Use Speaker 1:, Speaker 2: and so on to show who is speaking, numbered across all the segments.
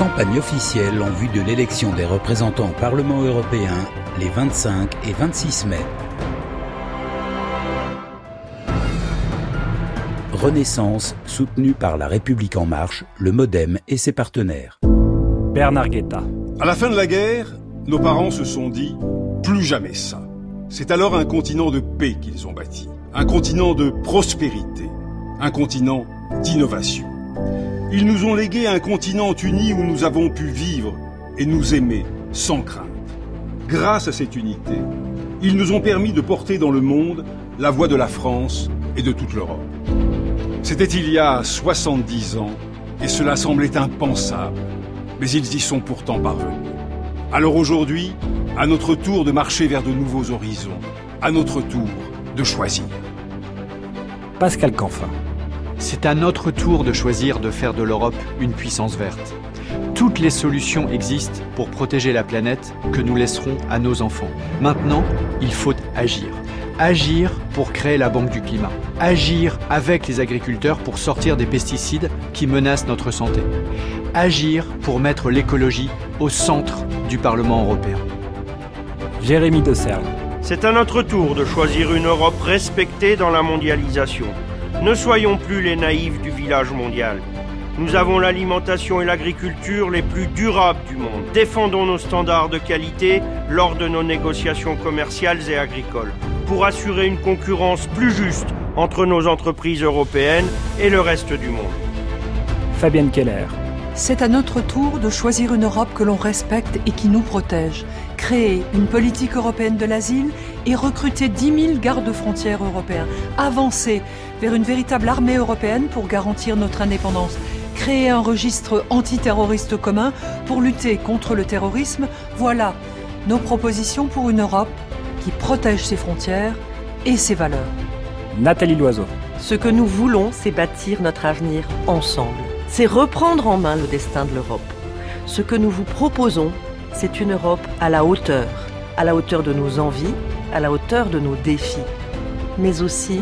Speaker 1: campagne officielle en vue de l'élection des représentants au Parlement européen les 25 et 26 mai. Renaissance, soutenue par La République En Marche, le Modem et ses partenaires.
Speaker 2: Bernard Guetta.
Speaker 3: À la fin de la guerre, nos parents se sont dit plus jamais ça. C'est alors un continent de paix qu'ils ont bâti, un continent de prospérité, un continent d'innovation. Ils nous ont légué un continent uni où nous avons pu vivre et nous aimer sans crainte. Grâce à cette unité, ils nous ont permis de porter dans le monde la voix de la France et de toute l'Europe. C'était il y a 70 ans et cela semblait impensable, mais ils y sont pourtant parvenus. Alors aujourd'hui, à notre tour de marcher vers de nouveaux horizons, à notre tour de choisir.
Speaker 2: Pascal Canfin.
Speaker 4: C'est à notre tour de choisir de faire de l'Europe une puissance verte. Toutes les solutions existent pour protéger la planète que nous laisserons à nos enfants. Maintenant, il faut agir. Agir pour créer la Banque du climat. Agir avec les agriculteurs pour sortir des pesticides qui menacent notre santé. Agir pour mettre l'écologie au centre du Parlement européen.
Speaker 2: Jérémy.
Speaker 5: C'est à notre tour de choisir une Europe respectée dans la mondialisation. Ne soyons plus les naïfs du village mondial. Nous avons l'alimentation et l'agriculture les plus durables du monde. Défendons nos standards de qualité lors de nos négociations commerciales et agricoles pour assurer une concurrence plus juste entre nos entreprises européennes et le reste du monde.
Speaker 2: Fabienne Keller.
Speaker 6: C'est à notre tour de choisir une Europe que l'on respecte et qui nous protège. Créer une politique européenne de l'asile et recruter 10 000 gardes-frontières européens. Avancer vers une véritable armée européenne pour garantir notre indépendance. Créer un registre antiterroriste commun pour lutter contre le terrorisme. Voilà nos propositions pour une Europe qui protège ses frontières et ses valeurs.
Speaker 2: Nathalie Loiseau.
Speaker 7: Ce que nous voulons, c'est bâtir notre avenir ensemble. C'est reprendre en main le destin de l'Europe. Ce que nous vous proposons, c'est une Europe à la hauteur, à la hauteur de nos envies, à la hauteur de nos défis, mais aussi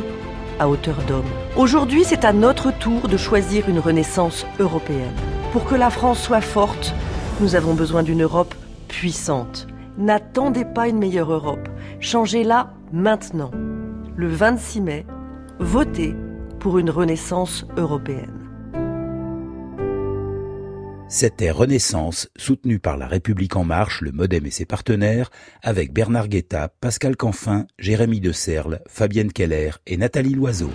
Speaker 7: à hauteur d'homme. Aujourd'hui, c'est à notre tour de choisir une renaissance européenne. Pour que la France soit forte, nous avons besoin d'une Europe puissante. N'attendez pas une meilleure Europe. Changez-la maintenant. Le 26 mai, votez pour une renaissance européenne.
Speaker 1: C'était Renaissance, soutenue par La République En Marche, le Modem et ses partenaires, avec Bernard Guetta, Pascal Canfin, Jérémy de Serle, Fabienne Keller et Nathalie Loiseau.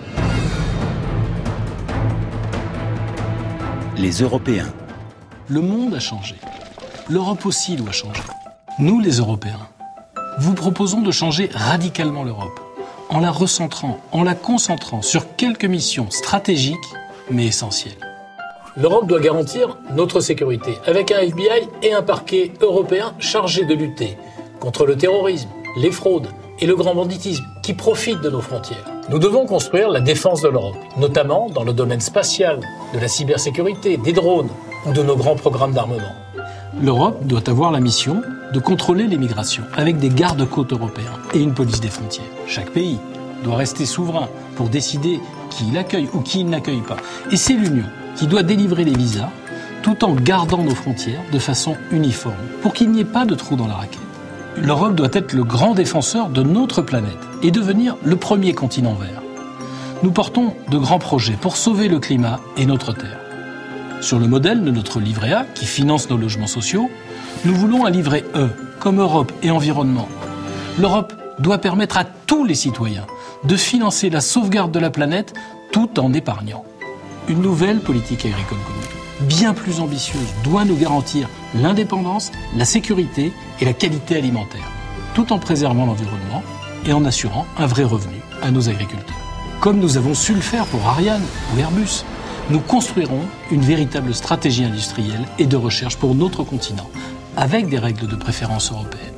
Speaker 1: Les Européens.
Speaker 8: Le monde a changé. L'Europe aussi doit changer. Nous, les Européens, vous proposons de changer radicalement l'Europe, en la recentrant, en la concentrant sur quelques missions stratégiques, mais essentielles.
Speaker 9: L'Europe doit garantir notre sécurité, avec un FBI et un parquet européen chargé de lutter contre le terrorisme, les fraudes et le grand banditisme qui profitent de nos frontières. Nous devons construire la défense de l'Europe, notamment dans le domaine spatial, de la cybersécurité, des drones ou de nos grands programmes d'armement.
Speaker 8: L'Europe doit avoir la mission de contrôler les migrations avec des gardes-côtes européens et une police des frontières. Chaque pays doit rester souverain pour décider qui il accueille ou qui il n'accueille pas. Et c'est l'Union qui doit délivrer les visas tout en gardant nos frontières de façon uniforme pour qu'il n'y ait pas de trou dans la raquette. L'Europe doit être le grand défenseur de notre planète et devenir le premier continent vert. Nous portons de grands projets pour sauver le climat et notre Terre. Sur le modèle de notre livret A, qui finance nos logements sociaux, nous voulons un livret E, comme Europe et environnement. L'Europe doit permettre à tous les citoyens de financer la sauvegarde de la planète tout en épargnant. Une nouvelle politique agricole commune, bien plus ambitieuse, doit nous garantir l'indépendance, la sécurité et la qualité alimentaire, tout en préservant l'environnement et en assurant un vrai revenu à nos agriculteurs. Comme nous avons su le faire pour Ariane ou Airbus, nous construirons une véritable stratégie industrielle et de recherche pour notre continent, avec des règles de préférence européennes.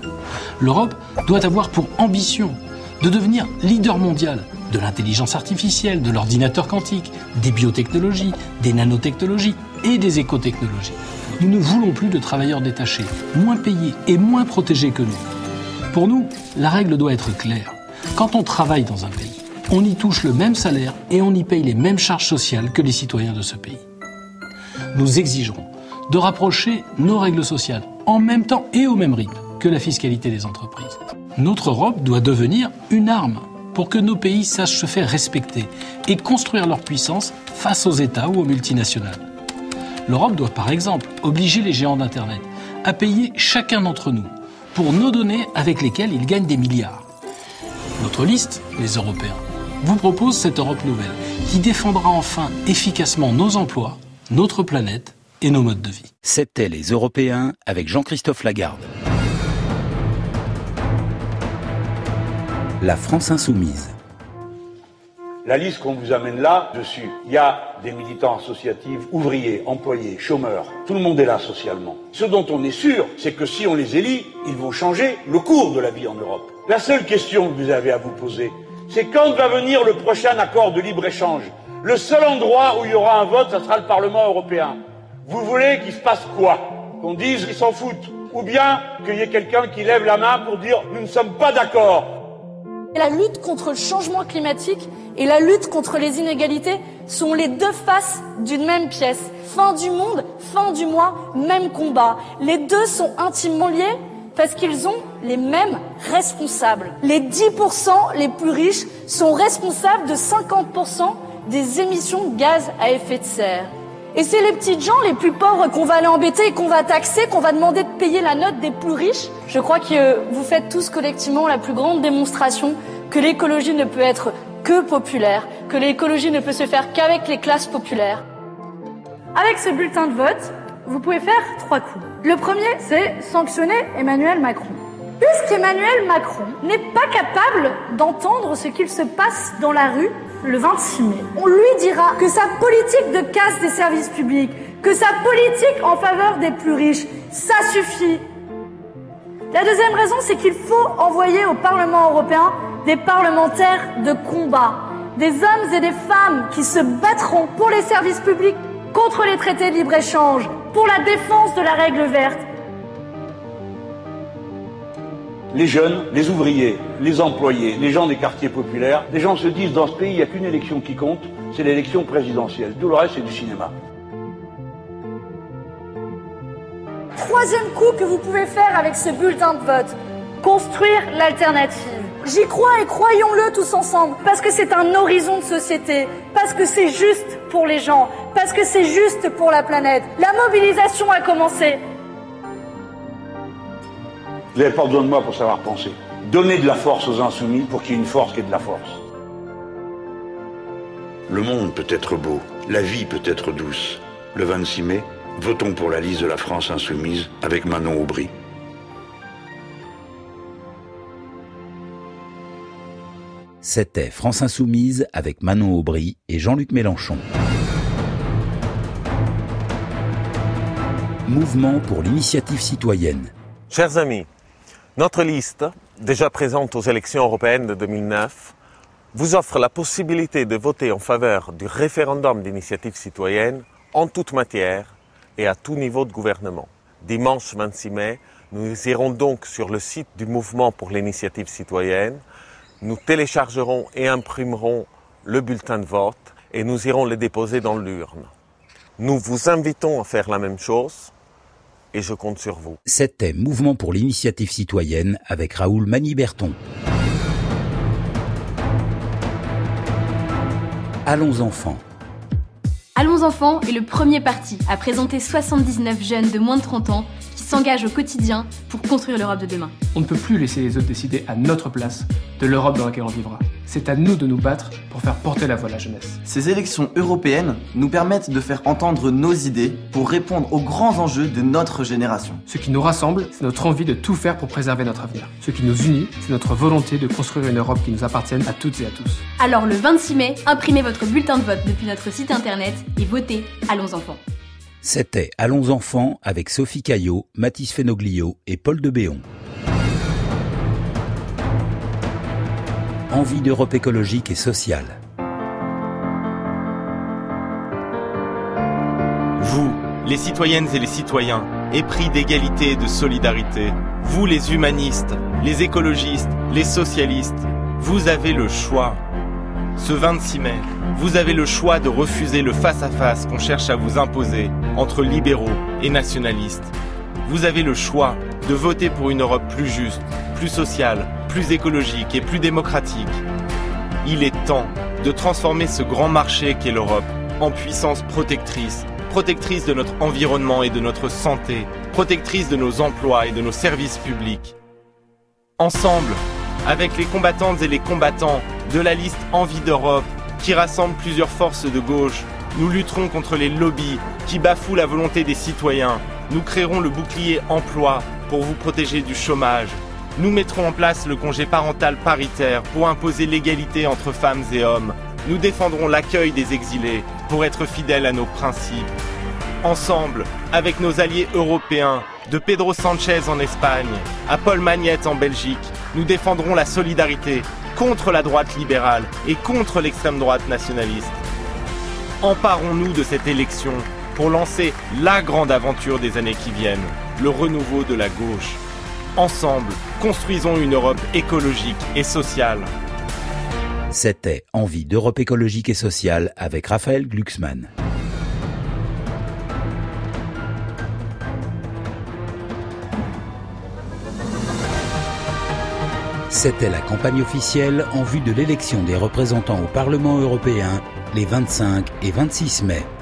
Speaker 8: L'Europe doit avoir pour ambition de devenir leader mondial de l'intelligence artificielle, de l'ordinateur quantique, des biotechnologies, des nanotechnologies et des écotechnologies. Nous ne voulons plus de travailleurs détachés, moins payés et moins protégés que nous. Pour nous, la règle doit être claire. Quand on travaille dans un pays, on y touche le même salaire et on y paye les mêmes charges sociales que les citoyens de ce pays. Nous exigerons de rapprocher nos règles sociales en même temps et au même rythme que la fiscalité des entreprises. Notre Europe doit devenir une arme pour que nos pays sachent se faire respecter et construire leur puissance face aux États ou aux multinationales. L'Europe doit par exemple obliger les géants d'Internet à payer chacun d'entre nous pour nos données avec lesquelles ils gagnent des milliards. Notre liste, les Européens, vous propose cette Europe nouvelle qui défendra enfin efficacement nos emplois, notre planète et nos modes de vie.
Speaker 1: C'était les Européens avec Jean-Christophe Lagarde. La France insoumise.
Speaker 10: La liste qu'on vous amène là, dessus, il y a des militants associatifs, ouvriers, employés, chômeurs. Tout le monde est là socialement. Ce dont on est sûr, c'est que si on les élit, ils vont changer le cours de la vie en Europe. La seule question que vous avez à vous poser, c'est quand va venir le prochain accord de libre-échange? Le seul endroit où il y aura un vote, ce sera le Parlement européen. Vous voulez qu'il se passe quoi? Qu'on dise qu'ils s'en foutent? Ou bien qu'il y ait quelqu'un qui lève la main pour dire nous ne sommes pas d'accord
Speaker 11: la lutte contre le changement climatique et la lutte contre les inégalités sont les deux faces d'une même pièce. Fin du monde, fin du mois, même combat. Les deux sont intimement liés parce qu'ils ont les mêmes responsables. Les 10% les plus riches sont responsables de 50% des émissions de gaz à effet de serre. Et c'est les petites gens les plus pauvres qu'on va aller embêter et qu'on va taxer, qu'on va demander de payer la note des plus riches. Je crois que vous faites tous collectivement la plus grande démonstration que l'écologie ne peut être que populaire, que l'écologie ne peut se faire qu'avec les classes populaires. Avec ce bulletin de vote, vous pouvez faire trois coups. Le premier, c'est sanctionner Emmanuel Macron. Puisqu'Emmanuel Macron n'est pas capable d'entendre ce qu'il se passe dans la rue le 26 mai, on lui dira que sa politique de casse des services publics, que sa politique en faveur des plus riches, ça suffit. La deuxième raison, c'est qu'il faut envoyer au Parlement européen des parlementaires de combat, des hommes et des femmes qui se battront pour les services publics, contre les traités de libre-échange, pour la défense de la règle verte.
Speaker 10: Les jeunes, les ouvriers, les employés, les gens des quartiers populaires, les gens se disent dans ce pays, il n'y a qu'une élection qui compte, c'est l'élection présidentielle. Tout le reste, c'est du cinéma.
Speaker 11: Troisième coup que vous pouvez faire avec ce bulletin de vote, construire l'alternative. J'y crois et croyons-le tous ensemble, parce que c'est un horizon de société, parce que c'est juste pour les gens, parce que c'est juste pour la planète. La mobilisation a commencé.
Speaker 10: Vous n'avez pas besoin de moi pour savoir penser. Donnez de la force aux insoumis pour qu'il y ait une force qui ait de la force.
Speaker 12: Le monde peut être beau, la vie peut être douce. Le 26 mai, votons pour la liste de la France insoumise avec Manon Aubry.
Speaker 1: C'était France Insoumise avec Manon Aubry et Jean-Luc Mélenchon. Mouvement pour l'initiative citoyenne.
Speaker 13: Chers amis, notre liste, déjà présente aux élections européennes de 2009, vous offre la possibilité de voter en faveur du référendum d'initiative citoyenne en toute matière et à tout niveau de gouvernement. Dimanche 26 mai, nous irons donc sur le site du Mouvement pour l'initiative citoyenne nous téléchargerons et imprimerons le bulletin de vote et nous irons le déposer dans l'urne. Nous vous invitons à faire la même chose et je compte sur vous.
Speaker 1: C'était Mouvement pour l'initiative citoyenne avec Raoul Maniberton. Allons enfants.
Speaker 14: Allons enfants est le premier parti à présenter 79 jeunes de moins de 30 ans s'engage au quotidien pour construire l'Europe de demain.
Speaker 15: On ne peut plus laisser les autres décider à notre place de l'Europe dans laquelle on vivra. C'est à nous de nous battre pour faire porter la voix de la jeunesse.
Speaker 16: Ces élections européennes nous permettent de faire entendre nos idées pour répondre aux grands enjeux de notre génération.
Speaker 15: Ce qui nous rassemble, c'est notre envie de tout faire pour préserver notre avenir. Ce qui nous unit, c'est notre volonté de construire une Europe qui nous appartienne à toutes et à tous.
Speaker 14: Alors le 26 mai, imprimez votre bulletin de vote depuis notre site internet et votez Allons enfants.
Speaker 1: C'était Allons enfants avec Sophie Caillot, Mathis Fenoglio et Paul de Béon. Envie d'Europe écologique et sociale.
Speaker 17: Vous, les citoyennes et les citoyens, épris d'égalité et de solidarité, vous les humanistes, les écologistes, les socialistes, vous avez le choix. ce 26 mai, vous avez le choix de refuser le face-à-face qu'on cherche à vous imposer entre libéraux et nationalistes. Vous avez le choix de voter pour une Europe plus juste, plus sociale, plus écologique et plus démocratique. Il est temps de transformer ce grand marché qu'est l'Europe en puissance protectrice, protectrice de notre environnement et de notre santé, protectrice de nos emplois et de nos services publics. Ensemble, avec les combattantes et les combattants de la liste Envie d'Europe, qui rassemble plusieurs forces de gauche, nous lutterons contre les lobbies qui bafouent la volonté des citoyens. Nous créerons le bouclier emploi pour vous protéger du chômage. Nous mettrons en place le congé parental paritaire pour imposer l'égalité entre femmes et hommes. Nous défendrons l'accueil des exilés pour être fidèles à nos principes. Ensemble, avec nos alliés européens, de Pedro Sanchez en Espagne à Paul Magnette en Belgique, nous défendrons la solidarité contre la droite libérale et contre l'extrême droite nationaliste. Emparons-nous de cette élection pour lancer la grande aventure des années qui viennent, le renouveau de la gauche. Ensemble, construisons une Europe écologique et sociale.
Speaker 1: C'était Envie d'Europe écologique et sociale avec Raphaël Glucksmann. C'était la campagne officielle en vue de l'élection des représentants au Parlement européen les 25 et 26 mai.